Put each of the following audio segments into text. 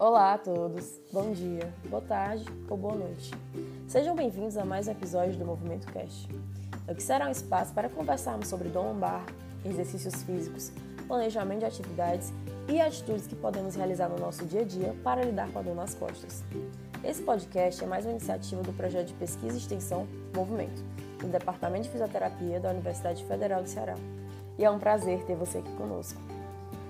Olá a todos, bom dia, boa tarde ou boa noite. Sejam bem-vindos a mais um episódio do Movimento Cast. Aqui será um espaço para conversarmos sobre dor lombar, exercícios físicos, planejamento de atividades e atitudes que podemos realizar no nosso dia a dia para lidar com a dor nas costas. Esse podcast é mais uma iniciativa do projeto de pesquisa e extensão Movimento, do Departamento de Fisioterapia da Universidade Federal do Ceará. E é um prazer ter você aqui conosco.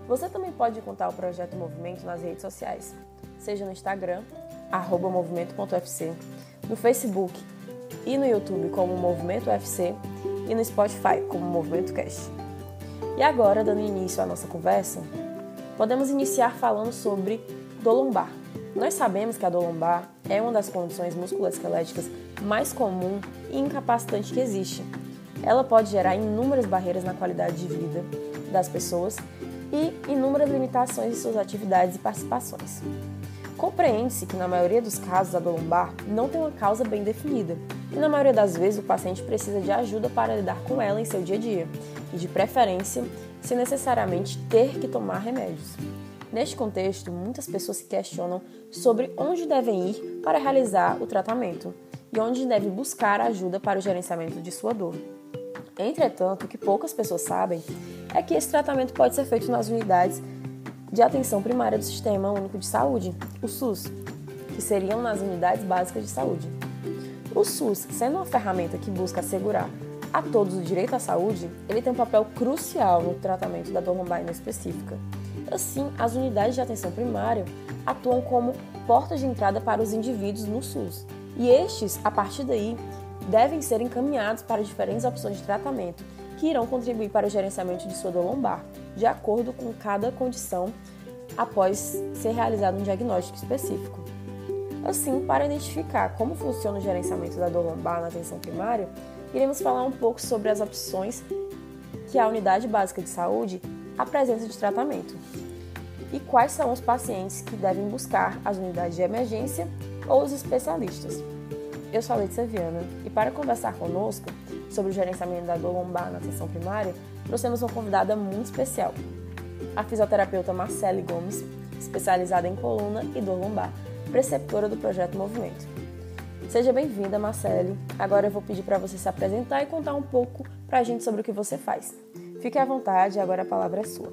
Você também pode contar o projeto Movimento nas redes sociais, seja no Instagram, movimento.ufc, no Facebook e no YouTube como Movimento UFC e no Spotify como Movimento Cast. E agora, dando início à nossa conversa, podemos iniciar falando sobre dor lombar. Nós sabemos que a dor lombar é uma das condições musculoesqueléticas mais comum e incapacitante que existe. Ela pode gerar inúmeras barreiras na qualidade de vida das pessoas e inúmeras limitações em suas atividades e participações. Compreende-se que, na maioria dos casos, a dor lombar não tem uma causa bem definida, e na maioria das vezes o paciente precisa de ajuda para lidar com ela em seu dia a dia, e de preferência, sem necessariamente ter que tomar remédios. Neste contexto, muitas pessoas se questionam sobre onde devem ir para realizar o tratamento e onde devem buscar ajuda para o gerenciamento de sua dor. Entretanto, o que poucas pessoas sabem é que esse tratamento pode ser feito nas unidades de atenção primária do Sistema Único de Saúde, o SUS, que seriam nas unidades básicas de saúde. O SUS, sendo uma ferramenta que busca assegurar a todos o direito à saúde, ele tem um papel crucial no tratamento da dor lombar específica. Assim, as unidades de atenção primária atuam como portas de entrada para os indivíduos no SUS, e estes, a partir daí, devem ser encaminhados para diferentes opções de tratamento que irão contribuir para o gerenciamento de sua dor lombar, de acordo com cada condição, após ser realizado um diagnóstico específico. Assim, para identificar como funciona o gerenciamento da dor lombar na atenção primária, iremos falar um pouco sobre as opções que a unidade básica de saúde apresenta de tratamento e quais são os pacientes que devem buscar as unidades de emergência ou os especialistas. Eu sou a Letícia Viana e para conversar conosco sobre o gerenciamento da dor lombar na atenção primária, trouxemos uma convidada muito especial, a fisioterapeuta Marcele Gomes, especializada em coluna e dor lombar, preceptora do projeto Movimento. Seja bem-vinda, Marcele. Agora eu vou pedir para você se apresentar e contar um pouco para a gente sobre o que você faz. Fique à vontade, agora a palavra é sua.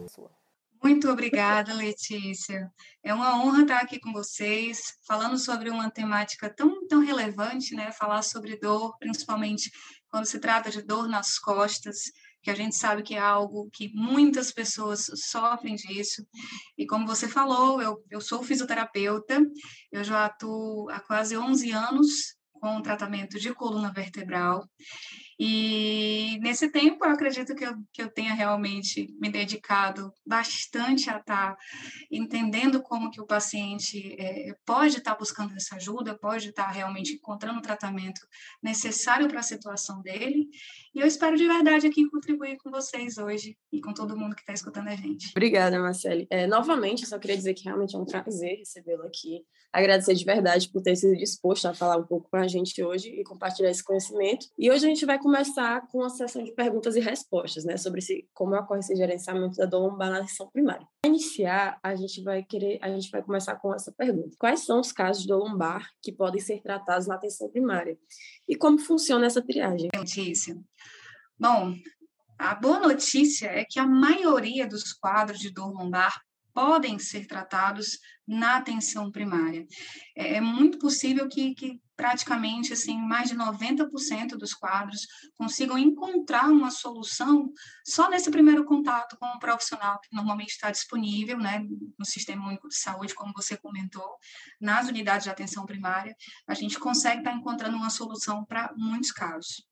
Muito obrigada, Letícia. É uma honra estar aqui com vocês, falando sobre uma temática tão, tão relevante, né? Falar sobre dor, principalmente quando se trata de dor nas costas, que a gente sabe que é algo que muitas pessoas sofrem disso. E como você falou, eu, eu sou fisioterapeuta, eu já atuo há quase 11 anos com tratamento de coluna vertebral. E nesse tempo, eu acredito que eu, que eu tenha realmente me dedicado bastante a estar tá entendendo como que o paciente é, pode estar tá buscando essa ajuda, pode estar tá realmente encontrando o tratamento necessário para a situação dele. E eu espero de verdade aqui contribuir com vocês hoje e com todo mundo que está escutando a gente. Obrigada, Marcele. É, novamente, eu só queria dizer que realmente é um prazer recebê-la aqui. Agradecer de verdade por ter sido disposto a falar um pouco com a gente hoje e compartilhar esse conhecimento. E hoje a gente vai começar com a sessão de perguntas e respostas, né, sobre se, como ocorre esse gerenciamento da dor lombar na atenção primária. Para iniciar, a gente vai querer, a gente vai começar com essa pergunta: quais são os casos de dor lombar que podem ser tratados na atenção primária? E como funciona essa triagem? Notícia. Bom, a boa notícia é que a maioria dos quadros de dor lombar podem ser tratados na atenção primária. É, é muito possível que, que praticamente assim mais de 90% dos quadros consigam encontrar uma solução só nesse primeiro contato com o profissional que normalmente está disponível, né, no Sistema Único de Saúde, como você comentou, nas unidades de atenção primária, a gente consegue estar encontrando uma solução para muitos casos.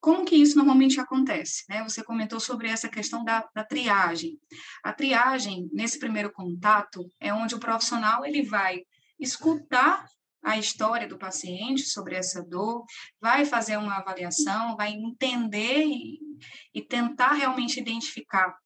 Como que isso normalmente acontece? Né? Você comentou sobre essa questão da, da, triagem. A triagem, nesse primeiro contato, é onde o profissional ele vai escutar a história do paciente sobre essa dor, vai fazer uma avaliação, vai entender e, e tentar realmente identificar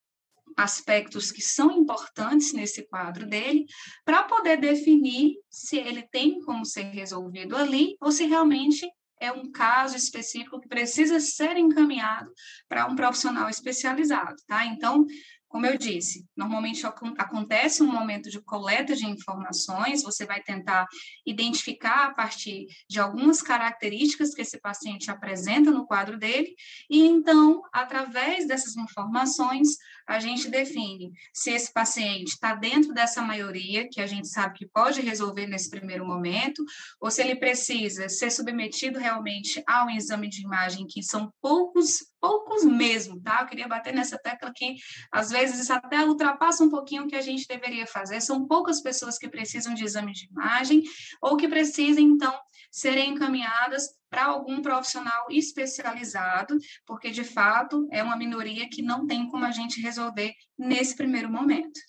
aspectos que são importantes nesse quadro dele, para poder definir se ele tem como ser resolvido ali ou se realmente é um caso específico que precisa ser encaminhado para um profissional especializado, tá? Então, como eu disse, normalmente acontece um momento de coleta de informações, você vai tentar identificar a partir de algumas características que esse paciente apresenta no quadro dele, e então, através dessas informações, a gente define se esse paciente está dentro dessa maioria, que a gente sabe que pode resolver nesse primeiro momento, ou se ele precisa ser submetido realmente a um exame de imagem, que são poucos poucos mesmo, tá? Eu queria bater nessa tecla que às vezes isso até ultrapassa um pouquinho o que a gente deveria fazer. São poucas pessoas que precisam de exame de imagem ou que precisam, então, serem encaminhadas para algum profissional especializado, porque de fato é uma minoria que não tem como a gente resolver nesse primeiro momento.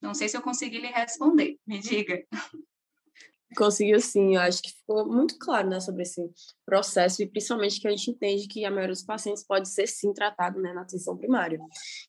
Não sei se eu consegui lhe responder, me diga. Conseguiu sim, eu acho que ficou muito claro né, sobre esse processo e principalmente que a gente entende que a maioria dos pacientes pode ser sim tratado né, na atenção primária.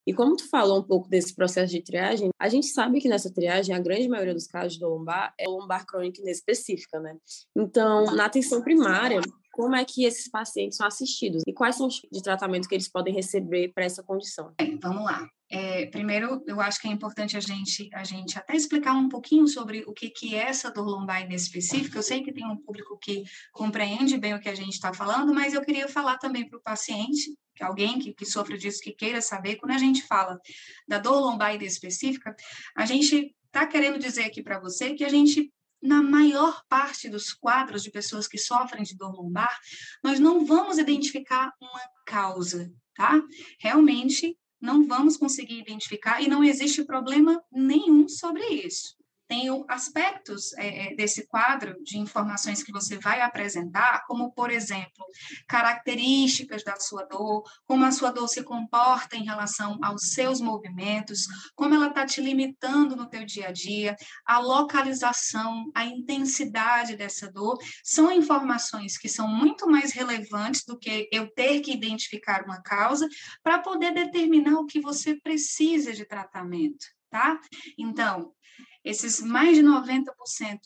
E como tu falou um pouco desse processo de triagem, a gente sabe que nessa triagem a grande maioria dos casos do lombar é lombar crônica inespecífica, né? Então, na atenção primária, como é que esses pacientes são assistidos e quais são os tipos de tratamento que eles podem receber para essa condição? Bem, vamos lá. É, primeiro, eu acho que é importante a gente, a gente até explicar um pouquinho sobre o que, que é essa dor lombar específica. Eu sei que tem um público que compreende bem o que a gente está falando, mas eu queria falar também para o paciente, que alguém que, que sofre disso, que queira saber, quando a gente fala da dor lombar específica, a gente está querendo dizer aqui para você que a gente na maior parte dos quadros de pessoas que sofrem de dor lombar, nós não vamos identificar uma causa, tá? Realmente não vamos conseguir identificar e não existe problema nenhum sobre isso tem aspectos é, desse quadro de informações que você vai apresentar, como, por exemplo, características da sua dor, como a sua dor se comporta em relação aos seus movimentos, como ela está te limitando no teu dia a dia, a localização, a intensidade dessa dor, são informações que são muito mais relevantes do que eu ter que identificar uma causa para poder determinar o que você precisa de tratamento, tá? Então, esses mais de 90%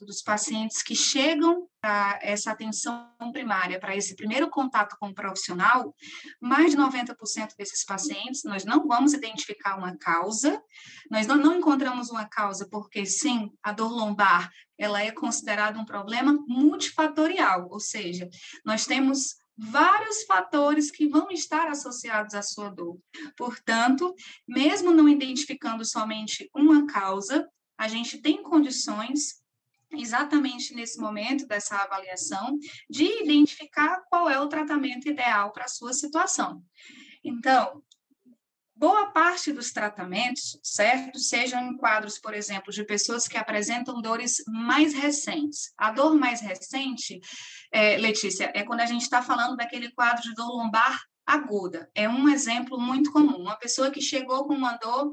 dos pacientes que chegam para essa atenção primária, para esse primeiro contato com o profissional, mais de 90% desses pacientes, nós não vamos identificar uma causa, nós não, não encontramos uma causa porque, sim, a dor lombar, ela é considerada um problema multifatorial, ou seja, nós temos vários fatores que vão estar associados à sua dor. Portanto, mesmo não identificando somente uma causa, a gente tem condições exatamente nesse momento dessa avaliação de identificar qual é o tratamento ideal para a sua situação. Então, boa parte dos tratamentos, certo, sejam em quadros, por exemplo, de pessoas que apresentam dores mais recentes. A dor mais recente, é, Letícia, é quando a gente está falando daquele quadro de dor lombar aguda. É um exemplo muito comum. Uma pessoa que chegou com uma dor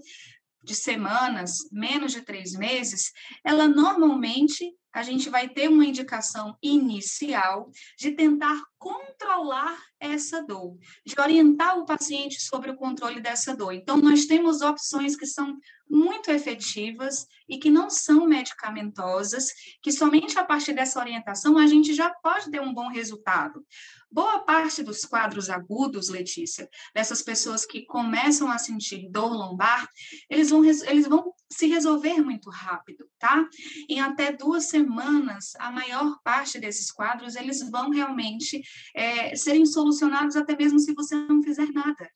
de semanas, menos de três meses, ela normalmente a gente vai ter uma indicação inicial de tentar controlar essa dor, de orientar o paciente sobre o controle dessa dor. Então, nós temos opções que são muito efetivas e que não são medicamentosas, que somente a partir dessa orientação a gente já pode ter um bom resultado. Boa parte dos quadros agudos, Letícia, dessas pessoas que começam a sentir dor lombar, eles vão, eles vão se resolver muito rápido, tá? Em até duas semanas, a maior parte desses quadros, eles vão realmente é, serem solucionados até mesmo se você não fizer nada.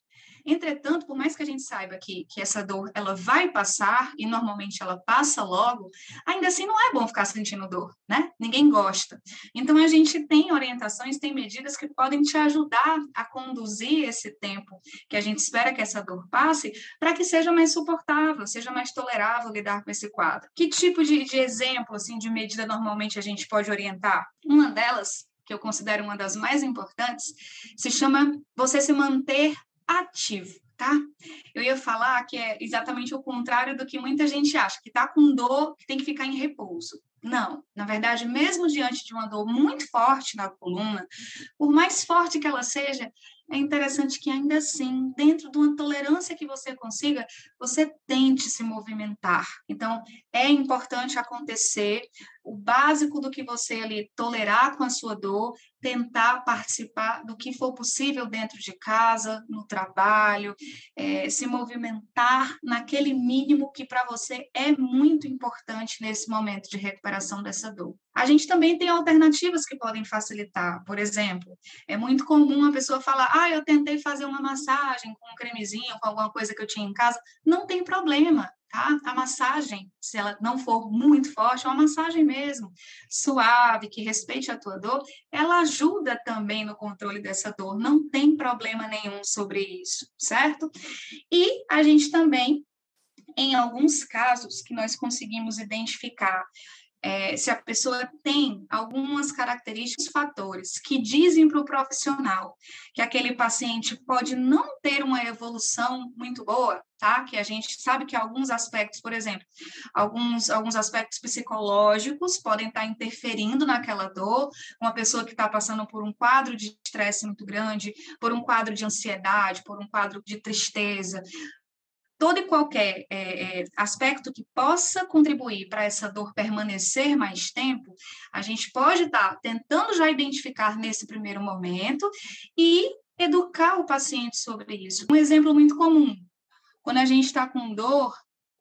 Entretanto, por mais que a gente saiba que, que essa dor ela vai passar e normalmente ela passa logo, ainda assim não é bom ficar sentindo dor, né? Ninguém gosta. Então a gente tem orientações, tem medidas que podem te ajudar a conduzir esse tempo que a gente espera que essa dor passe para que seja mais suportável, seja mais tolerável lidar com esse quadro. Que tipo de, de exemplo assim de medida normalmente a gente pode orientar? Uma delas que eu considero uma das mais importantes, se chama você se manter ativo, tá? Eu ia falar que é exatamente o contrário do que muita gente acha, que tá com dor, que tem que ficar em repouso. Não, na verdade, mesmo diante de uma dor muito forte na coluna, por mais forte que ela seja, é interessante que ainda assim, dentro de uma tolerância que você consiga, você tente se movimentar. Então, é importante acontecer o básico do que você ali tolerar com a sua dor, tentar participar do que for possível dentro de casa, no trabalho, é, se movimentar naquele mínimo que para você é muito importante nesse momento de recuperação dessa dor. A gente também tem alternativas que podem facilitar. Por exemplo, é muito comum a pessoa falar: ah, eu tentei fazer uma massagem com um cremezinho, com alguma coisa que eu tinha em casa. Não tem problema tá? A massagem, se ela não for muito forte, é uma massagem mesmo, suave, que respeite a tua dor, ela ajuda também no controle dessa dor, não tem problema nenhum sobre isso, certo? E a gente também, em alguns casos que nós conseguimos identificar é, se a pessoa tem algumas características, fatores que dizem para o profissional que aquele paciente pode não ter uma evolução muito boa, tá? Que a gente sabe que alguns aspectos, por exemplo, alguns, alguns aspectos psicológicos podem estar interferindo naquela dor. Uma pessoa que está passando por um quadro de estresse muito grande, por um quadro de ansiedade, por um quadro de tristeza, todo e qualquer é, é, aspecto que possa contribuir para essa dor permanecer mais tempo, a gente pode estar tá tentando já identificar nesse primeiro momento e educar o paciente sobre isso. Um exemplo muito comum, quando a gente está com dor,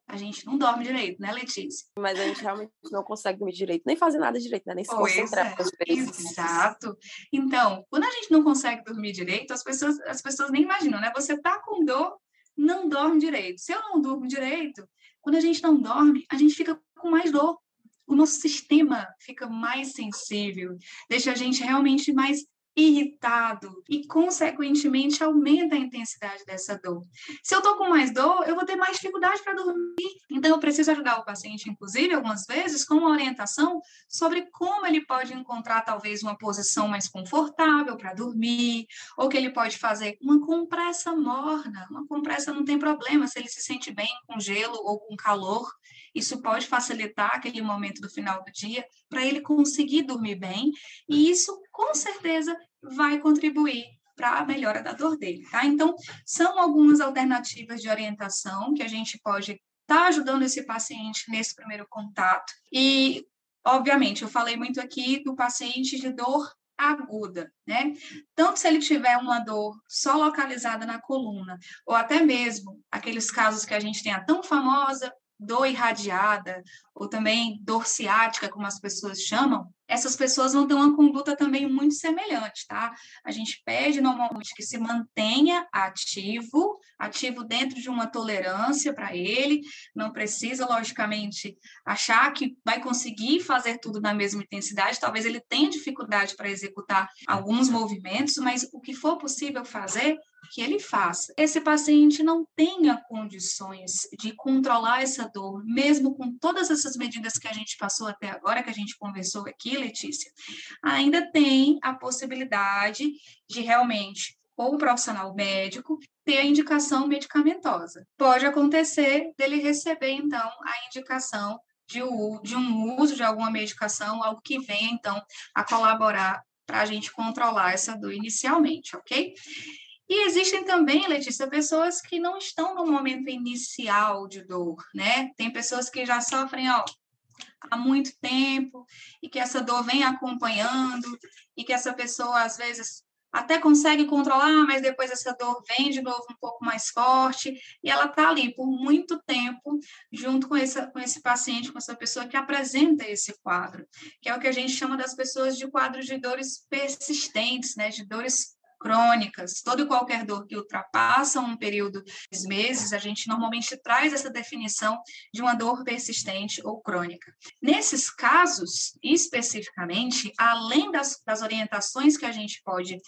a gente não dorme direito, né, Letícia? Mas a gente realmente não consegue dormir direito, nem fazer nada direito, né? nem se pois concentrar. É. Exato. Então, quando a gente não consegue dormir direito, as pessoas, as pessoas nem imaginam, né? Você tá com dor, não dorme direito. Se eu não durmo direito, quando a gente não dorme, a gente fica com mais dor. O nosso sistema fica mais sensível, deixa a gente realmente mais irritado e, consequentemente, aumenta a intensidade dessa dor. Se eu estou com mais dor, eu vou ter mais dificuldade para dormir. Então, eu preciso ajudar o paciente, inclusive, algumas vezes, com uma orientação sobre como ele pode encontrar, talvez, uma posição mais confortável para dormir, ou que ele pode fazer uma compressa morna. Uma compressa não tem problema se ele se sente bem com gelo ou com calor. Isso pode facilitar aquele momento do final do dia para ele conseguir dormir bem, e isso, com certeza, vai contribuir para a melhora da dor dele, tá? Então, são algumas alternativas de orientação que a gente pode estar tá ajudando esse paciente nesse primeiro contato. E, obviamente, eu falei muito aqui do paciente de dor aguda, né? Tanto se ele tiver uma dor só localizada na coluna, ou até mesmo aqueles casos que a gente tem a tão famosa dor irradiada, ou também dor ciática, como as pessoas chamam, essas pessoas vão ter uma conduta também muito semelhante, tá? A gente pede normalmente que se mantenha ativo, ativo dentro de uma tolerância para ele, não precisa, logicamente, achar que vai conseguir fazer tudo na mesma intensidade, talvez ele tenha dificuldade para executar alguns movimentos, mas o que for possível fazer, que ele faça. Esse paciente não tenha condições de controlar essa dor, mesmo com todas essas medidas que a gente passou até agora, que a gente conversou aqui, Letícia, ainda tem a possibilidade de realmente ou um profissional médico ter a indicação medicamentosa. Pode acontecer dele receber, então, a indicação de, um uso de alguma medicação, algo que venha, então, a colaborar para a gente controlar essa dor inicialmente, ok? E existem também, Letícia, pessoas que não estão no momento inicial de dor, né? Tem pessoas que já sofrem, ó, há muito tempo e que essa dor vem acompanhando e que essa pessoa às vezes até consegue controlar, mas depois essa dor vem de novo um pouco mais forte e ela está ali por muito tempo junto com esse, com esse paciente, com essa pessoa que apresenta esse quadro, que é o que a gente chama das pessoas de quadros de dores persistentes, né, de dores crônicas, toda e qualquer dor que ultrapassa um período de meses, a gente normalmente traz essa definição de uma dor persistente ou crônica. Nesses casos, especificamente, além das, das orientações que a gente pode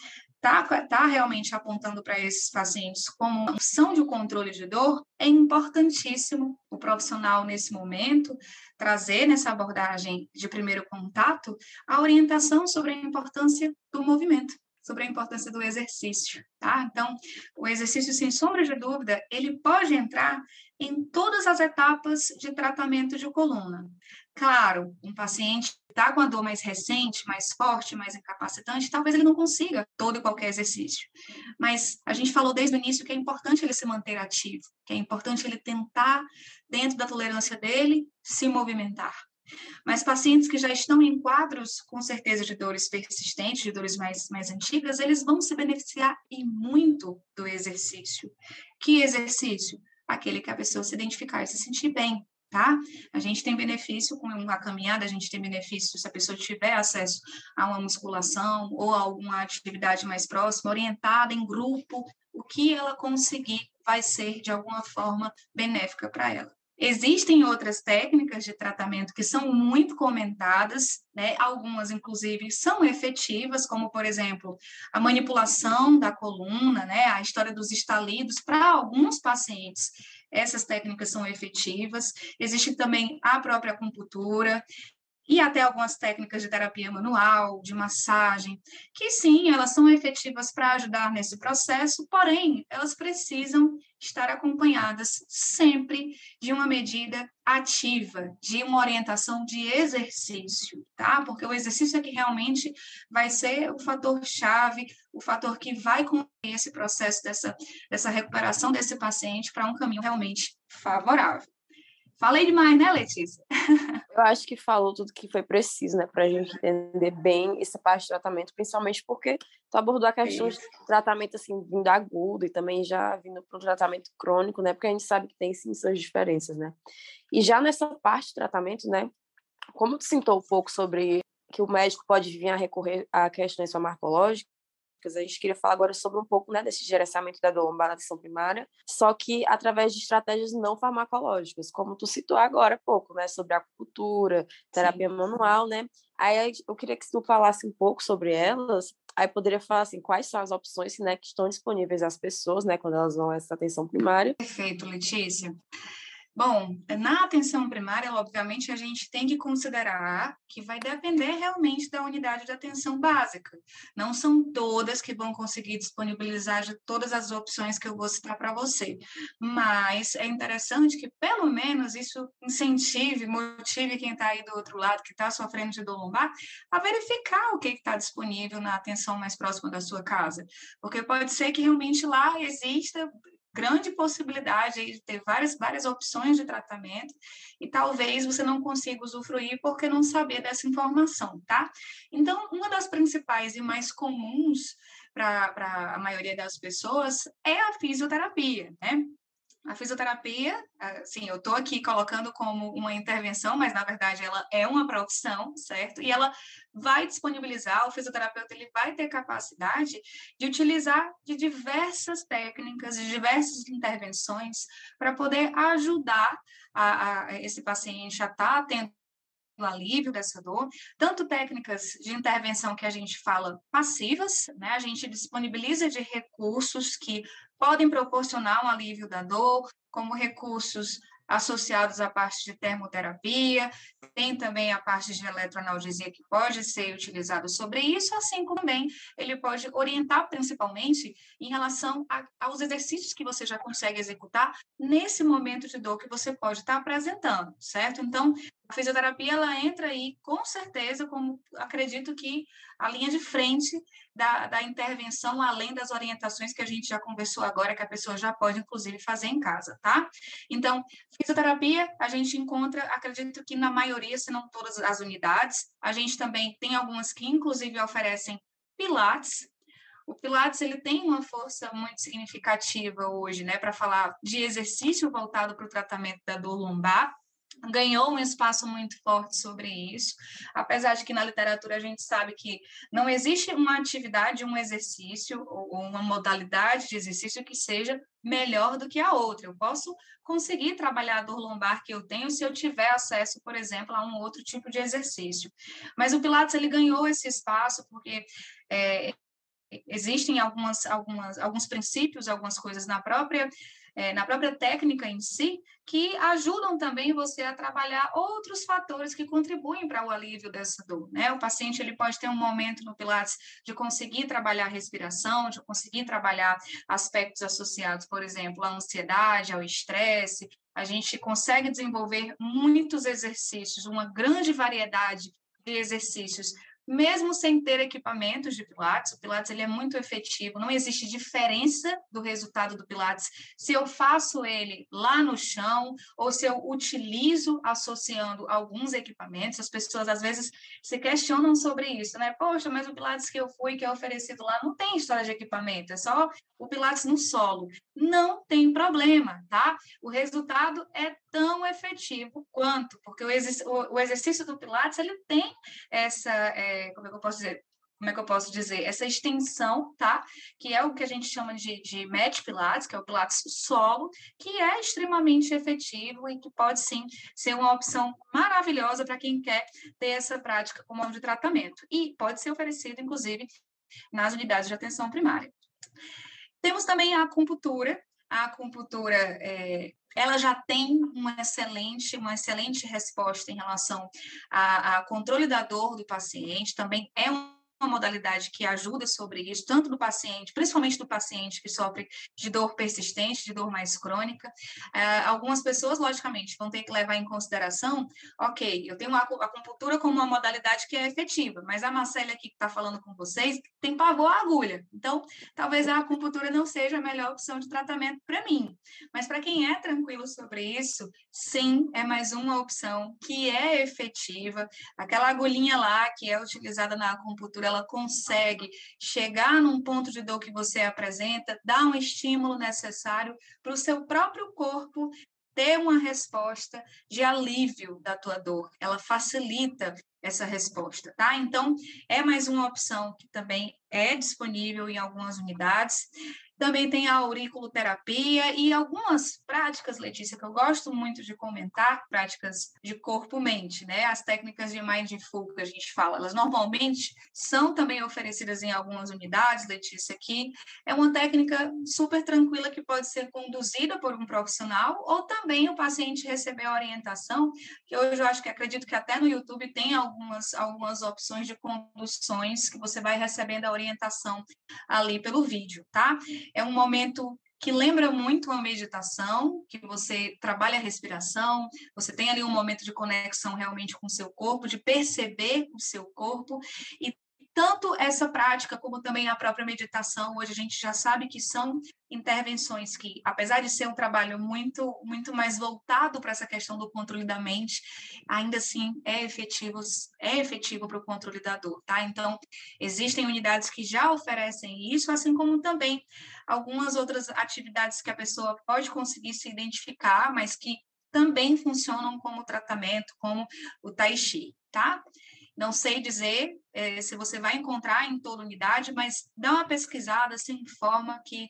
está tá realmente apontando para esses pacientes como opção de controle de dor, é importantíssimo o profissional, nesse momento, trazer nessa abordagem de primeiro contato a orientação sobre a importância do movimento sobre a importância do exercício, tá? Então, o exercício, sem sombra de dúvida, ele pode entrar em todas as etapas de tratamento de coluna. Claro, um paciente está com a dor mais recente, mais forte, mais incapacitante, talvez ele não consiga todo e qualquer exercício. Mas a gente falou desde o início que é importante ele se manter ativo, que é importante ele tentar, dentro da tolerância dele, se movimentar. Mas pacientes que já estão em quadros, com certeza, de dores persistentes, de dores mais, mais antigas, eles vão se beneficiar e muito do exercício. Que exercício? Aquele que a pessoa se identificar e se sentir bem, tá? A gente tem benefício com uma caminhada, a gente tem benefício se a pessoa tiver acesso a uma musculação ou a alguma atividade mais próxima, orientada em grupo, o que ela conseguir vai ser de alguma forma benéfica para ela. Existem outras técnicas de tratamento que são muito comentadas, né? algumas, inclusive, são efetivas, como, por exemplo, a manipulação da coluna, né? a história dos estalidos, para alguns pacientes. Essas técnicas são efetivas. Existe também a própria acupuntura, e até algumas técnicas de terapia manual, de massagem, que sim, elas são efetivas para ajudar nesse processo, porém, elas precisam estar acompanhadas sempre de uma medida ativa, de uma orientação de exercício, tá? Porque o exercício é que realmente vai ser o fator chave, o fator que vai conduzir esse processo dessa, dessa recuperação desse paciente para um caminho realmente favorável. Falei demais, né, Letícia? Eu acho que falou tudo que foi preciso, né, para a gente entender bem essa parte de tratamento, principalmente porque tu abordou a questão de tratamento, assim, vindo agudo e também já vindo para o tratamento crônico, né, porque a gente sabe que tem, sim, suas diferenças, né. E já nessa parte de tratamento, né, como tu citou um pouco sobre que o médico pode vir a recorrer a questões farmacológicas, a gente queria falar agora sobre um pouco né, desse gerenciamento da dor lombar na atenção primária, só que através de estratégias não farmacológicas, como tu citou agora há pouco, né, sobre acupuntura, terapia Sim. manual, né? Aí eu queria que tu falasse um pouco sobre elas, aí poderia falar assim, quais são as opções né, que estão disponíveis às pessoas, né, quando elas vão a essa atenção primária. Perfeito, Letícia. Bom, na atenção primária, obviamente, a gente tem que considerar que vai depender realmente da unidade de atenção básica. Não são todas que vão conseguir disponibilizar todas as opções que eu vou citar para você, mas é interessante que, pelo menos, isso incentive, motive quem está aí do outro lado, que está sofrendo de dor lombar, a verificar o que está disponível na atenção mais próxima da sua casa. Porque pode ser que realmente lá exista grande possibilidade de ter várias, várias opções de tratamento e talvez você não consiga usufruir porque não sabia dessa informação, tá? Então, uma das principais e mais comuns para a maioria das pessoas é a fisioterapia, né? A fisioterapia, assim, eu estou aqui colocando como uma intervenção, mas na verdade ela é uma profissão, certo? E ela vai disponibilizar, o fisioterapeuta ele vai ter capacidade de utilizar de diversas técnicas, de diversas intervenções para poder ajudar a, a esse paciente a estar tá tendo alívio dessa dor, tanto técnicas de intervenção que a gente fala passivas, né? A gente disponibiliza de recursos que podem proporcionar um alívio da dor, como recursos associados à parte de termoterapia, tem também a parte de eletroanalgesia que pode ser utilizado sobre isso, assim como também ele pode orientar principalmente em relação a, aos exercícios que você já consegue executar nesse momento de dor que você pode estar apresentando, certo? Então, a fisioterapia ela entra aí com certeza como acredito que a linha de frente da, da intervenção, além das orientações que a gente já conversou agora, que a pessoa já pode, inclusive, fazer em casa, tá? Então, fisioterapia, a gente encontra, acredito que na maioria, se não todas as unidades, a gente também tem algumas que, inclusive, oferecem pilates, o Pilates ele tem uma força muito significativa hoje, né, para falar de exercício voltado para o tratamento da dor lombar ganhou um espaço muito forte sobre isso, apesar de que na literatura a gente sabe que não existe uma atividade, um exercício ou uma modalidade de exercício que seja melhor do que a outra. Eu posso conseguir trabalhar a dor lombar que eu tenho se eu tiver acesso, por exemplo, a um outro tipo de exercício. Mas o Pilates ele ganhou esse espaço porque é, existem algumas, algumas, alguns princípios, algumas coisas na própria é, na própria técnica em si, que ajudam também você a trabalhar outros fatores que contribuem para o alívio dessa dor. Né? O paciente ele pode ter um momento no Pilates de conseguir trabalhar a respiração, de conseguir trabalhar aspectos associados, por exemplo, à ansiedade, ao estresse, a gente consegue desenvolver muitos exercícios, uma grande variedade de exercícios mesmo sem ter equipamentos de Pilates, o Pilates ele é muito efetivo, não existe diferença do resultado do Pilates se eu faço ele lá no chão ou se eu utilizo associando alguns equipamentos. As pessoas às vezes se questionam sobre isso, né? Poxa, mas o Pilates que eu fui, que é oferecido lá, não tem história de equipamento, é só o Pilates no solo. Não tem problema, tá? O resultado é tão efetivo quanto, porque o, exercício do Pilates ele tem essa é, como é que eu posso dizer? Como é que eu posso dizer? Essa extensão, tá? Que é o que a gente chama de, de pilates, que é o pilates solo, que é extremamente efetivo e que pode sim ser uma opção maravilhosa para quem quer ter essa prática como modo de tratamento. E pode ser oferecido, inclusive, nas unidades de atenção primária. Temos também a acupuntura. A acupuntura é, ela já tem uma excelente, uma excelente resposta em relação ao controle da dor do paciente, também é um uma modalidade que ajuda sobre isso, tanto do paciente, principalmente do paciente que sofre de dor persistente, de dor mais crônica. Uh, algumas pessoas, logicamente, vão ter que levar em consideração, ok, eu tenho a acupuntura como uma modalidade que é efetiva, mas a Marcela aqui que está falando com vocês tem pavor à agulha. Então, talvez a acupuntura não seja a melhor opção de tratamento para mim. Mas para quem é tranquilo sobre isso, sim, é mais uma opção que é efetiva. Aquela agulhinha lá que é utilizada na acupuntura, ela consegue chegar num ponto de dor que você apresenta, dar um estímulo necessário para o seu próprio corpo ter uma resposta de alívio da tua dor. Ela facilita essa resposta, tá? Então, é mais uma opção que também é disponível em algumas unidades. Também tem a auriculoterapia e algumas práticas, Letícia, que eu gosto muito de comentar, práticas de corpo-mente, né? As técnicas de mindful que a gente fala, elas normalmente são também oferecidas em algumas unidades, Letícia, aqui. É uma técnica super tranquila que pode ser conduzida por um profissional ou também o paciente receber a orientação, que hoje eu acho que acredito que até no YouTube tem algumas, algumas opções de conduções que você vai recebendo a orientação ali pelo vídeo, tá? É um momento que lembra muito uma meditação, que você trabalha a respiração, você tem ali um momento de conexão realmente com o seu corpo, de perceber o seu corpo e tanto essa prática como também a própria meditação, hoje a gente já sabe que são intervenções que, apesar de ser um trabalho muito muito mais voltado para essa questão do controle da mente, ainda assim é efetivo é efetivo para o controle da dor, tá? Então, existem unidades que já oferecem isso, assim como também algumas outras atividades que a pessoa pode conseguir se identificar, mas que também funcionam como tratamento, como o tai chi, tá? Não sei dizer é, se você vai encontrar em toda unidade, mas dá uma pesquisada, se informa que,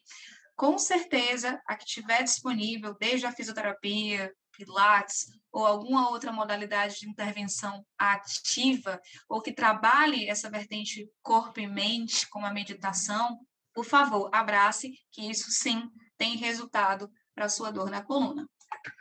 com certeza, a que tiver disponível, desde a fisioterapia, pilates ou alguma outra modalidade de intervenção ativa ou que trabalhe essa vertente corpo e mente, como a meditação, por favor, abrace, que isso sim tem resultado para a sua dor na coluna.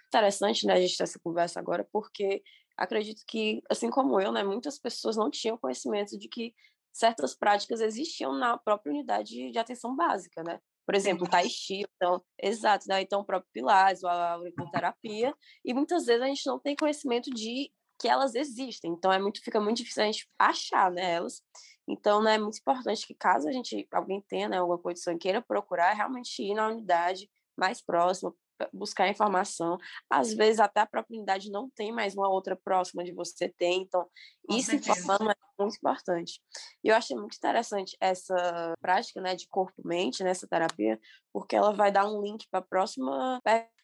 Interessante, né, a gente ter essa conversa agora, porque acredito que, assim como eu, né, muitas pessoas não tinham conhecimento de que certas práticas existiam na própria unidade de atenção básica, né? Por exemplo, o Tai Chi, então, exato, né? então o próprio Pilates, a auriculoterapia, e muitas vezes a gente não tem conhecimento de que elas existem, então é muito, fica muito difícil a gente achar né, elas. Então, né, é muito importante que caso a gente, alguém tenha né, alguma condição e queira procurar, realmente ir na unidade mais próxima, buscar informação. Às vezes até a própria unidade não tem mais uma outra próxima de você tem, então Com isso informando é muito importante. E eu achei muito interessante essa prática, né, de corpo-mente, nessa terapia, porque ela vai dar um link para a próxima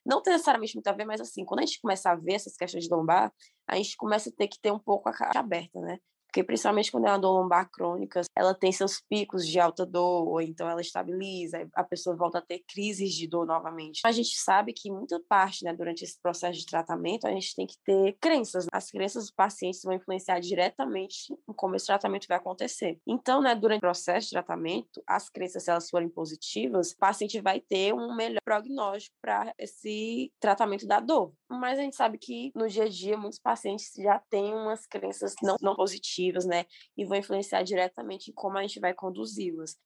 não tem necessariamente muito a ver, mas assim, quando a gente começa a ver essas questões de lombar, a gente começa a ter que ter um pouco a caixa aberta, né? Porque principalmente quando é uma dor lombar crônica, ela tem seus picos de alta dor, ou então ela estabiliza, a pessoa volta a ter crises de dor novamente. A gente sabe que muita parte, né, durante esse processo de tratamento, a gente tem que ter crenças. As crenças dos pacientes vão influenciar diretamente em como esse tratamento vai acontecer. Então, né, durante o processo de tratamento, as crenças, se elas forem positivas, o paciente vai ter um melhor prognóstico para esse tratamento da dor. Mas a gente sabe que no dia a dia muitos pacientes já têm umas crenças não, não positivas, né? E vão influenciar diretamente em como a gente vai conduzi-las.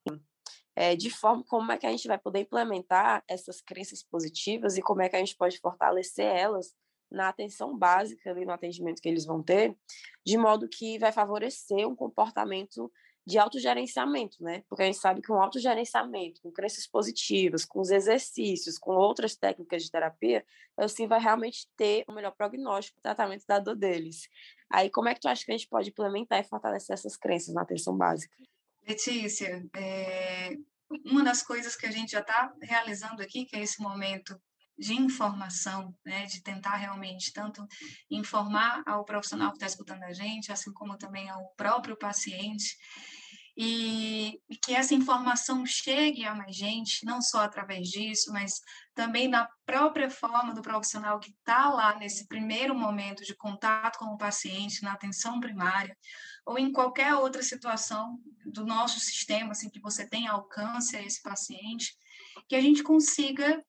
é, de forma como é que a gente vai poder implementar essas crenças positivas e como é que a gente pode fortalecer elas na atenção básica, ali no atendimento que eles vão ter, de modo que vai favorecer um comportamento de autogerenciamento, né? Porque a gente sabe que um autogerenciamento, com crenças positivas, com os exercícios, com outras técnicas de terapia, assim vai realmente ter o melhor prognóstico, tratamento da dor deles. Aí, como é que tu acha que a gente pode implementar e fortalecer essas crenças na atenção básica? Letícia, é, uma das coisas que a gente já está realizando aqui, que é esse momento de informação, né, de tentar realmente tanto informar ao profissional que está escutando a gente, assim como também ao próprio paciente, e, que essa informação chegue a mais gente, não só através disso, mas também na própria forma do profissional que está lá nesse primeiro momento de contato com o paciente, na atenção primária, ou em qualquer outra situação do nosso sistema, assim, que você tenha alcance a esse paciente, que a gente consiga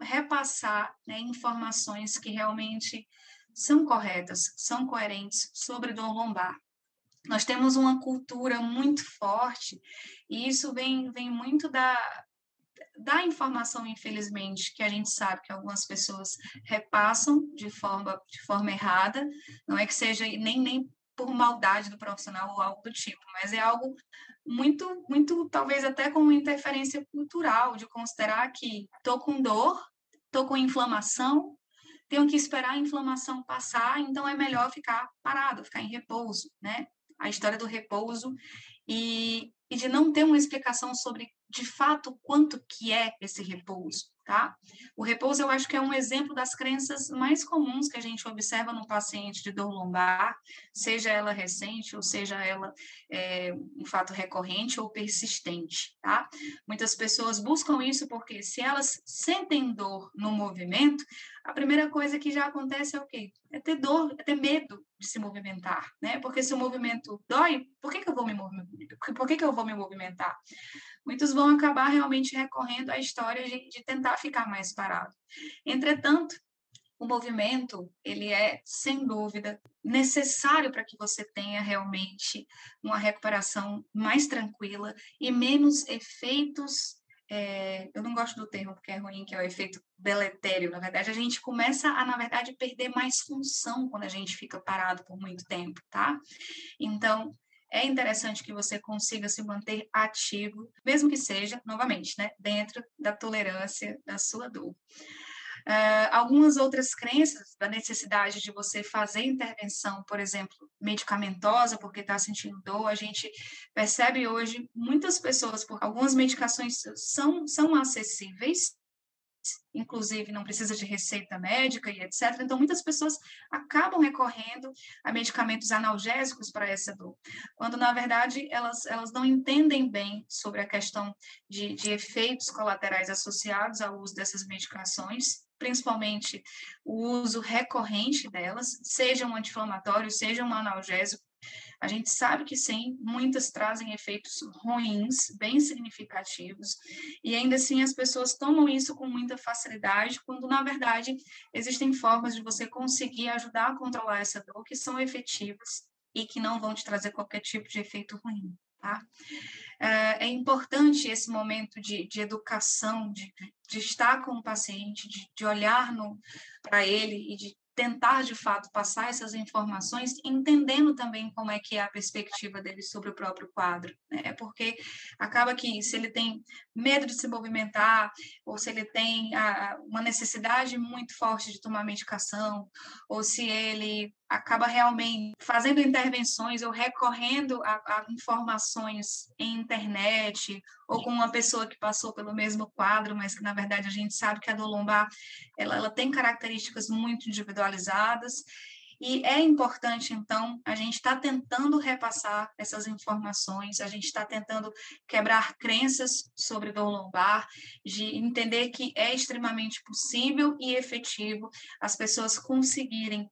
repassar né, informações que realmente são corretas, são coerentes sobre dor lombar. Nós temos uma cultura muito forte e isso vem, vem muito da, da informação, infelizmente, que a gente sabe que algumas pessoas repassam de forma, de forma errada, não é que seja nem, nem por maldade do profissional ou algo do tipo, mas é algo muito, muito, talvez até com uma interferência cultural, de considerar que estou com dor, estou com inflamação, tenho que esperar a inflamação passar, então é melhor ficar parado, ficar em repouso, né? A história do repouso e, e de não ter uma explicação sobre, de fato, quanto que é esse repouso tá? O repouso eu acho que é um exemplo das crenças mais comuns que a gente observa no paciente de dor lombar, seja ela recente ou seja ela é, um fato recorrente ou persistente, tá? Muitas pessoas buscam isso porque se elas sentem dor no movimento, a primeira coisa que já acontece é o quê? É ter dor, é ter medo de se movimentar, né? Porque se o movimento dói, por que, que eu vou me movimentar? Por que, que eu vou me movimentar? muitos vão acabar realmente recorrendo à história de, de tentar ficar mais parado. Entretanto, o movimento, ele é, sem dúvida, necessário para que você tenha realmente uma recuperação mais tranquila e menos efeitos. É, eu não gosto do termo porque é ruim, que é o efeito deletério. Na verdade, a gente começa a, na verdade, perder mais função quando a gente fica parado por muito tempo, tá? Então, é interessante que você consiga se manter ativo, mesmo que seja, novamente, né, dentro da tolerância da sua dor. Uh, algumas outras crenças da necessidade de você fazer intervenção, por exemplo, medicamentosa, porque está sentindo dor, a gente percebe hoje muitas pessoas, por algumas medicações são, são acessíveis, inclusive não precisa de receita médica e etc. Então, muitas pessoas acabam recorrendo a medicamentos analgésicos para essa dor, quando, na verdade, elas, elas não entendem bem sobre a questão de, de efeitos colaterais associados ao uso dessas medicações, principalmente o uso recorrente delas, seja um anti-inflamatório, seja um analgésico, a gente sabe que sim, muitas trazem efeitos ruins, bem significativos, e ainda assim as pessoas tomam isso com muita facilidade, quando na verdade existem formas de você conseguir ajudar a controlar essa dor que são efetivas e que não vão te trazer qualquer tipo de efeito ruim. Tá? É, é importante esse momento de, de educação, de, de estar com o paciente, de, de olhar para ele e de tentar de fato passar essas informações, entendendo também como é que é a perspectiva dele sobre o próprio quadro, né? Porque acaba que se ele tem medo de se movimentar, ou se ele tem a, uma necessidade muito forte de tomar medicação, ou se ele acaba realmente fazendo intervenções ou recorrendo a, a, informações em internet ou com uma pessoa que passou pelo mesmo quadro, mas que na verdade a gente sabe que a dor lombar ela, ela tem características muito individualizadas. E é importante, então, a gente está tentando repassar essas informações, a gente está tentando quebrar crenças sobre dor lombar, de entender que é extremamente possível e efetivo as pessoas conseguirem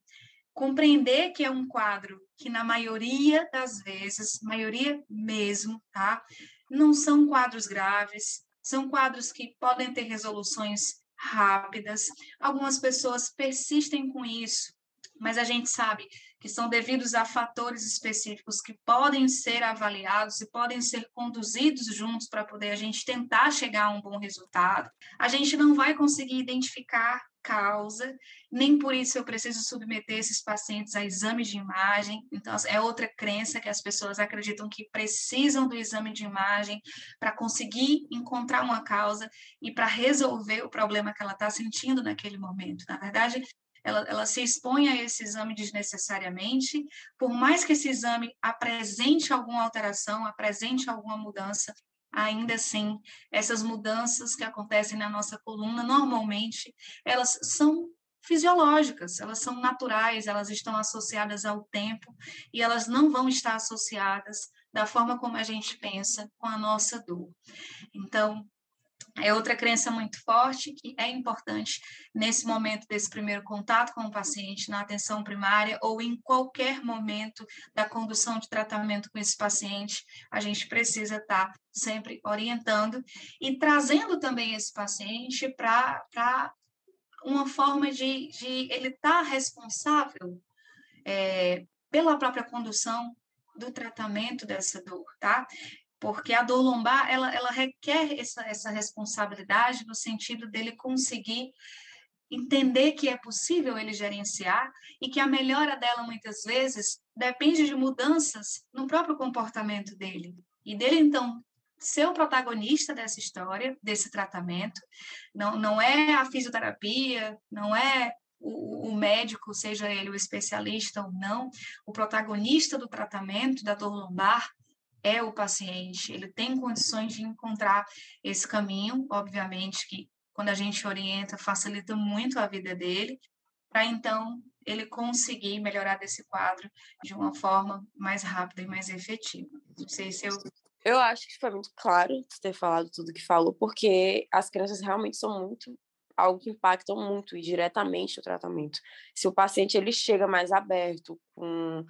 compreender que é um quadro que, na maioria das vezes, maioria mesmo, tá? Não são quadros graves, são quadros que podem ter resoluções rápidas. Algumas pessoas persistem com isso mas a gente sabe que são devidos a fatores específicos que podem ser avaliados e podem ser conduzidos juntos para poder a gente tentar chegar a um bom resultado. A gente não vai conseguir identificar causa, nem por isso eu preciso submeter esses pacientes a exame de imagem. Então, é outra crença que as pessoas acreditam que precisam do exame de imagem para conseguir encontrar uma causa e para resolver o problema que ela está sentindo naquele momento. Na verdade, ela, ela se expõe a esse exame desnecessariamente, por mais que esse exame apresente alguma alteração, apresente alguma mudança, ainda assim, essas mudanças que acontecem na nossa coluna, normalmente, elas são fisiológicas, elas são naturais, elas estão associadas ao tempo e elas não vão estar associadas da forma como a gente pensa com a nossa dor. Então, é outra crença muito forte que é importante nesse momento desse primeiro contato com o paciente, na atenção primária ou em qualquer momento da condução de tratamento com esse paciente, a gente precisa estar sempre orientando e trazendo também esse paciente para uma forma de, de ele estar tá responsável é, pela própria condução do tratamento dessa dor, tá? Porque a dor lombar ela, ela requer essa, essa responsabilidade no sentido dele conseguir entender que é possível ele gerenciar e que a melhora dela muitas vezes depende de mudanças no próprio comportamento dele e dele então ser o protagonista dessa história, desse tratamento. Não, não é a fisioterapia, não é o, o, médico, seja ele o especialista ou não, o protagonista do tratamento da dor lombar é o paciente, ele tem condições de encontrar esse caminho, obviamente que quando a gente orienta, facilita muito a vida dele, para então ele conseguir melhorar desse quadro de uma forma mais rápida e mais efetiva. Não sei se eu. Eu acho que foi muito claro ter falado tudo que falou, porque as crianças realmente são muito algo que impactam muito e diretamente o tratamento. Se o paciente ele chega mais aberto, com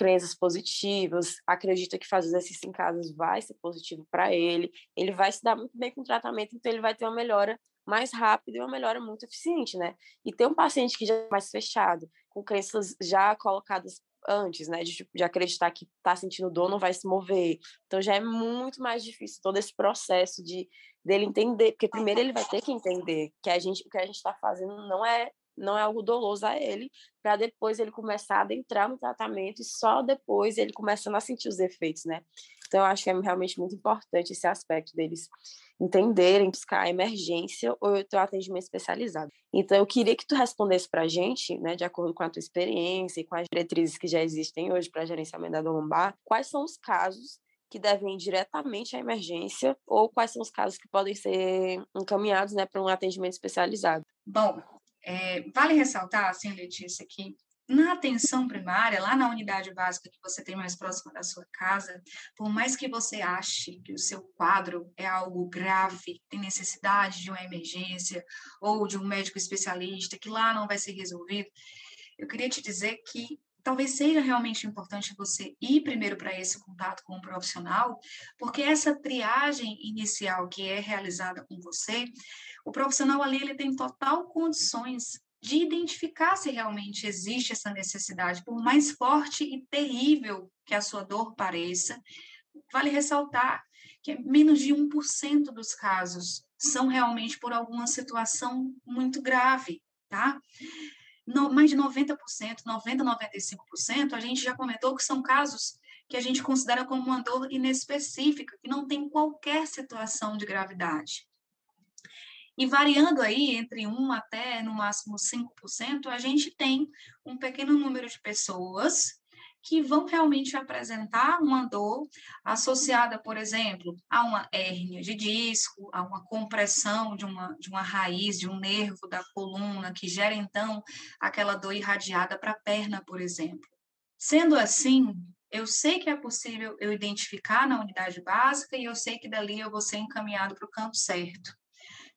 crenças positivas, acredita que fazer exercício em casa vai ser positivo para ele, ele vai se dar muito bem com o tratamento, então ele vai ter uma melhora mais rápida e uma melhora muito eficiente, né? E ter um paciente que já é mais fechado, com crenças já colocadas antes, né, de, de acreditar que está sentindo dor, não vai se mover. Então já é muito mais difícil todo esse processo de dele entender, porque primeiro ele vai ter que entender que a gente, o que a gente está fazendo não é não é algo doloso a ele, para depois ele começar a adentrar no tratamento e só depois ele começando a sentir os efeitos, né? Então, eu acho que é realmente muito importante esse aspecto deles entenderem, buscar a emergência ou o teu atendimento especializado. Então, eu queria que tu respondesse para a gente, né, de acordo com a tua experiência e com as diretrizes que já existem hoje para gerenciamento da dor lombar, quais são os casos que devem ir diretamente à emergência ou quais são os casos que podem ser encaminhados né, para um atendimento especializado? Bom, é, vale ressaltar, assim, Letícia, que na atenção primária, lá na unidade básica que você tem mais próxima da sua casa, por mais que você ache que o seu quadro é algo grave, tem necessidade de uma emergência ou de um médico especialista, que lá não vai ser resolvido, eu queria te dizer que talvez seja realmente importante você ir primeiro para esse contato com um profissional, porque essa triagem inicial que é realizada com você, o profissional ali ele tem total condições de identificar se realmente existe essa necessidade, por mais forte e terrível que a sua dor pareça. Vale ressaltar que menos de 1% dos casos são realmente por alguma situação muito grave, tá? No, mais de 90%, 90%, 95%, a gente já comentou que são casos que a gente considera como uma dor inespecífica, que não tem qualquer situação de gravidade. E variando aí entre 1 até no máximo 5%, a gente tem um pequeno número de pessoas que vão realmente apresentar uma dor associada, por exemplo, a uma hérnia de disco, a uma compressão de uma, de uma raiz, de um nervo da coluna, que gera então aquela dor irradiada para a perna, por exemplo. Sendo assim, eu sei que é possível eu identificar na unidade básica e eu sei que dali eu vou ser encaminhado para o campo certo.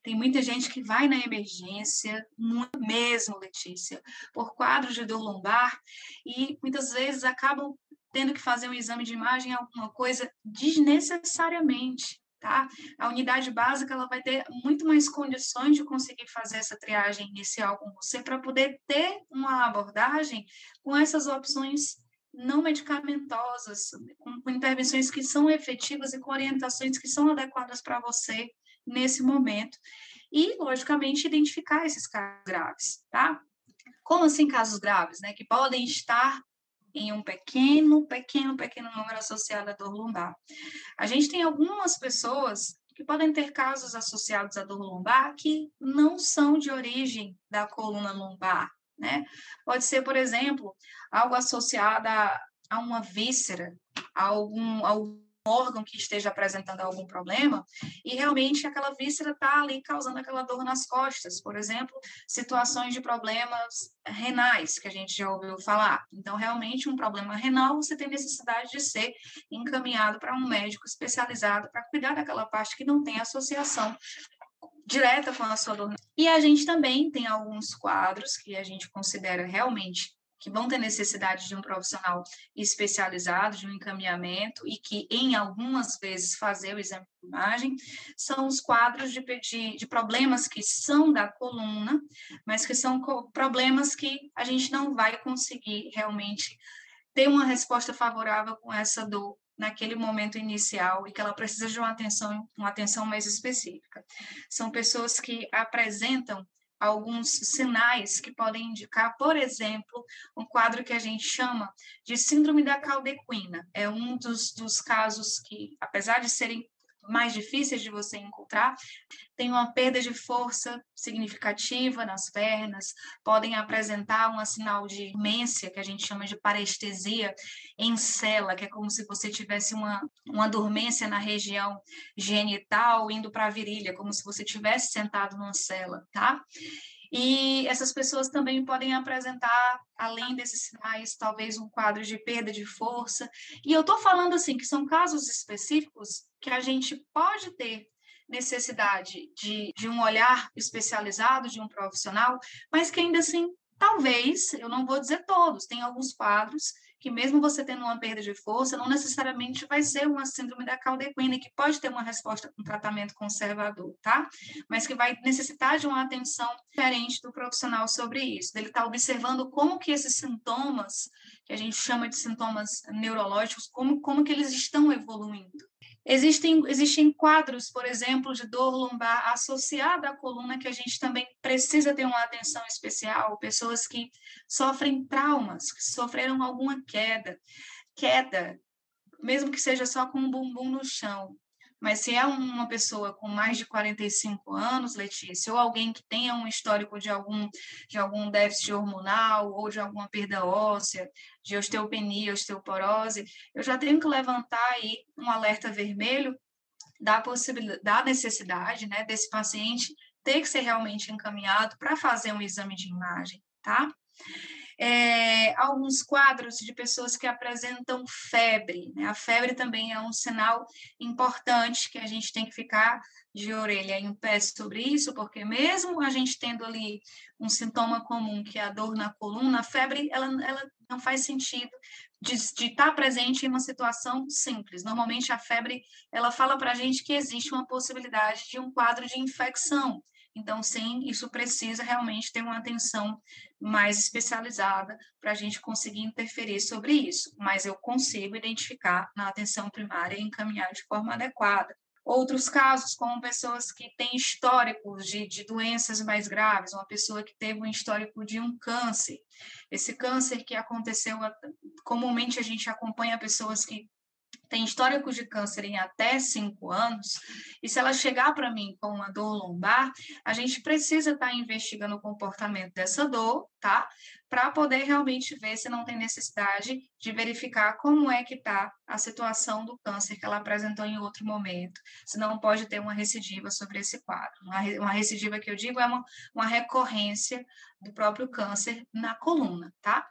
Tem muita gente que vai na emergência, muito mesmo, Letícia, por quadros de dor lombar e muitas vezes acabam tendo que fazer um exame de imagem, alguma coisa desnecessariamente, tá? A unidade básica ela vai ter muito mais condições de conseguir fazer essa triagem inicial com você para poder ter uma abordagem com essas opções não medicamentosas, com intervenções que são efetivas e com orientações que são adequadas para você nesse momento. E, logicamente, identificar esses casos graves, tá? Como assim casos graves, né? Que podem estar em um pequeno, pequeno, pequeno número associado à dor lombar. A gente tem algumas pessoas que podem ter casos associados à dor lombar que não são de origem da coluna lombar, né? Pode ser, por exemplo, algo associado a, uma víscera, a algum, algum órgão que esteja apresentando algum problema e realmente aquela víscera está ali causando aquela dor nas costas, por exemplo, situações de problemas renais que a gente já ouviu falar. Então, realmente, um problema renal, você tem necessidade de ser encaminhado para um médico especializado para cuidar daquela parte que não tem associação direta com a sua dor. E a gente também tem alguns quadros que a gente considera realmente que vão ter necessidade de um profissional especializado, de um encaminhamento e que, em algumas vezes, fazer o exame de imagem, são os quadros de, de, de problemas que são da coluna, mas que são problemas que a gente não vai conseguir realmente ter uma resposta favorável com essa dor naquele momento inicial e que ela precisa de uma atenção, uma atenção mais específica. São pessoas que apresentam alguns sinais que podem indicar, por exemplo, um quadro que a gente chama de síndrome da caldequina. É um dos, dos casos que, apesar de serem mais difíceis de você encontrar, tem uma perda de força significativa nas pernas, podem apresentar um sinal de demência, que a gente chama de parestesia em cela, que é como se você tivesse uma, uma dormência na região genital indo para a virilha, como se você tivesse sentado numa cela, tá? E essas pessoas também podem apresentar, além desses sinais, talvez um quadro de perda de força. E eu estou falando assim que são casos específicos que a gente pode ter necessidade de, de um olhar especializado de um profissional, mas que ainda assim, talvez, eu não vou dizer todos, tem alguns quadros que mesmo você tendo uma perda de força, não necessariamente vai ser uma síndrome da caldequina, que pode ter uma resposta com tratamento conservador, tá? Mas que vai necessitar de uma atenção diferente do profissional sobre isso, dele estar tá observando como que esses sintomas, que a gente chama de sintomas neurológicos, como, como que eles estão evoluindo. Existem, existem quadros, por exemplo, de dor lombar associada à coluna que a gente também precisa ter uma atenção especial, pessoas que sofrem traumas, que sofreram alguma queda, queda, mesmo que seja só com o bumbum no chão, mas se é uma pessoa com mais de 45 anos, Letícia, ou alguém que tenha um histórico de algum, de algum déficit hormonal ou de alguma perda óssea, de osteopenia, osteoporose, eu já tenho que levantar aí um alerta vermelho da possibilidade, da necessidade, né, desse paciente ter que ser realmente encaminhado para fazer um exame de imagem, tá? É, alguns quadros de pessoas que apresentam febre. Né? A febre também é um sinal importante que a gente tem que ficar de orelha em pé sobre isso, porque mesmo a gente tendo ali um sintoma comum, que é a dor na coluna, a febre ela, ela não faz sentido de, de estar presente em uma situação simples. Normalmente a febre ela fala para a gente que existe uma possibilidade de um quadro de infecção. Então, sim, isso precisa realmente ter uma atenção mais especializada para a gente conseguir interferir sobre isso, mas eu consigo identificar na atenção primária e encaminhar de forma adequada. Outros casos, como pessoas que têm históricos de, de doenças mais graves, uma pessoa que teve um histórico de um câncer. Esse câncer que aconteceu, comumente a gente acompanha pessoas que tem histórico de câncer em até cinco anos, e se ela chegar para mim com uma dor lombar, a gente precisa estar tá investigando o comportamento dessa dor, tá? Para poder realmente ver se não tem necessidade de verificar como é que está a situação do câncer que ela apresentou em outro momento, se não pode ter uma recidiva sobre esse quadro. Uma, recidiva que eu digo é uma, uma recorrência do próprio câncer na coluna, tá?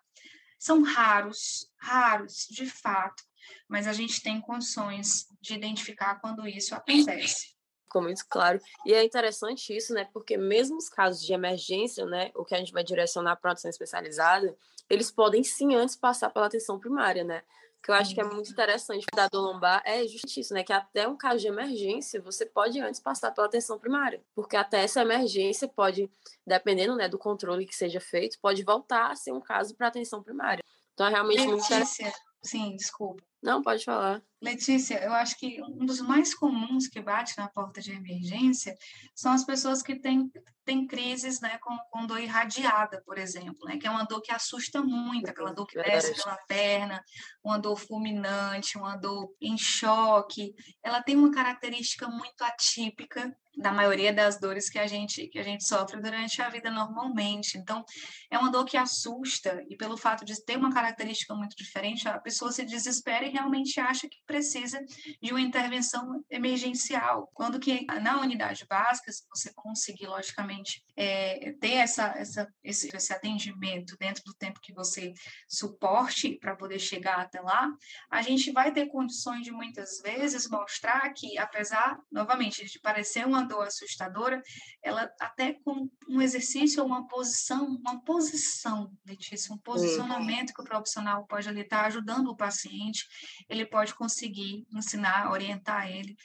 São raros, raros, de fato, mas a gente tem condições de identificar quando isso acontece. Ficou muito claro. E é interessante isso, né? Porque mesmo os casos de emergência, né? O que a gente vai direcionar para a atenção especializada, eles podem sim antes passar pela atenção primária, né? que eu acho que é muito interessante da dor lombar é justamente isso, né? Que até um caso de emergência, você pode antes passar pela atenção primária. Porque até essa emergência pode, dependendo né, do controle que seja feito, pode voltar a ser um caso para atenção primária. Então é realmente muito interessante. Sim, desculpa. Não, pode falar. Letícia, eu acho que um dos mais comuns que bate na porta de emergência são as pessoas que têm, têm crises né, com, com dor irradiada, por exemplo, né, que é uma dor que assusta muito, aquela dor que desce pela perna, uma dor fulminante, uma dor em choque. Ela tem uma característica muito atípica da maioria das dores que a gente que a gente sofre durante a vida normalmente. Então, é uma dor que assusta e pelo fato de ter uma característica muito diferente, a pessoa se desespera e realmente acha que precisa de uma intervenção emergencial. Quando que na unidade básica, se você conseguir logicamente é, ter essa, essa esse, esse atendimento dentro do tempo que você suporte para poder chegar até lá, a gente vai ter condições de muitas vezes mostrar que apesar novamente de parecer uma dor assustadora, ela até com um exercício ou uma posição, uma posição, Letícia, um posicionamento que o profissional pode ali estar ajudando o paciente, ele pode conseguir ensinar, orientar ele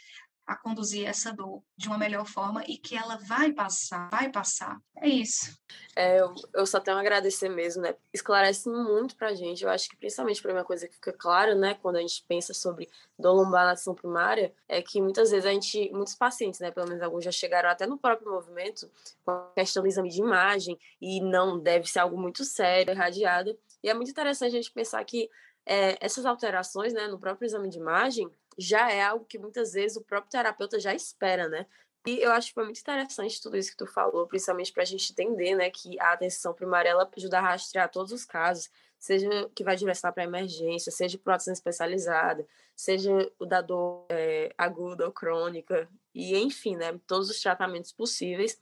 a conduzir essa dor de uma melhor forma e que ela vai passar, vai passar. É isso. É, eu, eu só tenho a agradecer mesmo, né? Esclarece muito pra gente. Eu acho que principalmente para uma coisa que fica clara, né, quando a gente pensa sobre dor lombar na ação primária, é que muitas vezes a gente, muitos pacientes, né, pelo menos alguns já chegaram até no próprio movimento com a questão do exame de imagem e não deve ser algo muito sério, irradiado. E é muito interessante a gente pensar que é, essas alterações, né, no próprio exame de imagem, já é algo que muitas vezes o próprio terapeuta já espera, né? E eu acho que foi muito interessante tudo isso que tu falou, principalmente para a gente entender, né, que a atenção primária ela ajuda a rastrear todos os casos, seja que vai direcionar para emergência, seja para atenção especializada, seja o da dor é, aguda ou crônica, e enfim, né, todos os tratamentos possíveis.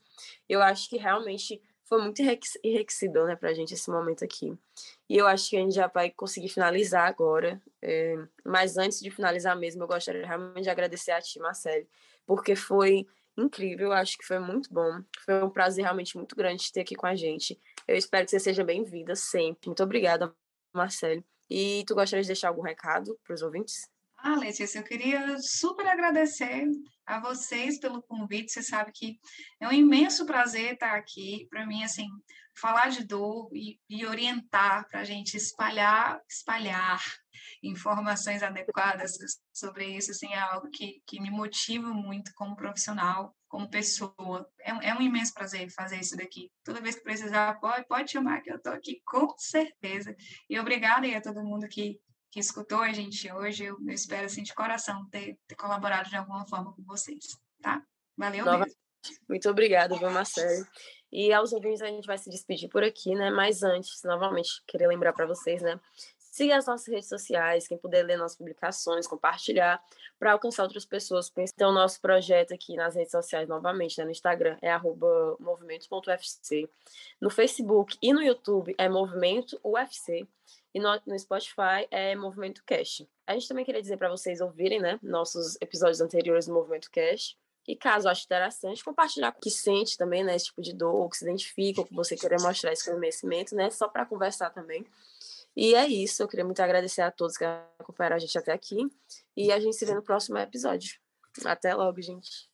Eu acho que realmente foi muito enriquecedor, né, a gente esse momento aqui. E eu acho que a gente já vai conseguir finalizar agora. É, mas antes de finalizar mesmo, eu gostaria realmente de agradecer a ti, Marcelo, porque foi incrível, acho que foi muito bom. Foi um prazer realmente muito grande ter aqui com a gente. Eu espero que você seja bem-vinda sempre. Muito obrigada, Marcelo. E tu gostaria de deixar algum recado para os ouvintes? Ah, Letícia, eu queria super agradecer a vocês pelo convite. Você sabe que é um imenso prazer estar aqui. Para mim, assim, falar de dor e, e orientar para a gente espalhar, espalhar informações adequadas sobre isso, assim, é algo que, que me motiva muito como profissional, como pessoa. É, é um imenso prazer fazer isso daqui. Toda vez que precisar, pode, pode chamar que eu estou aqui, com certeza. E obrigada aí a todo mundo que que escutou a gente hoje. Eu, eu espero, assim, de coração, ter, ter, colaborado de alguma forma com vocês, tá? Valeu Nova... mesmo. Muito obrigada, viu, Marcelo? E aos ouvintes a gente vai se despedir por aqui, né? Mas antes, novamente, queria lembrar para vocês, né? Siga as nossas redes sociais, quem puder ler nossas publicações, compartilhar, para alcançar outras pessoas. Então, nosso projeto aqui nas redes sociais, novamente, né, no Instagram, é movimentos.ufc. No Facebook e no YouTube é Movimento UFC. E no, no Spotify é Movimento Cast. A gente também queria dizer para vocês ouvirem né, nossos episódios anteriores do Movimento Cast. E caso ache interessante, compartilhar com o que sente também, né? Esse tipo de dor, ou que se identifica, ou que você queira mostrar esse conhecimento, né? Só para conversar também. E é isso. Eu queria muito agradecer a todos que acompanharam a gente até aqui. E a gente se vê no próximo episódio. Até logo, gente.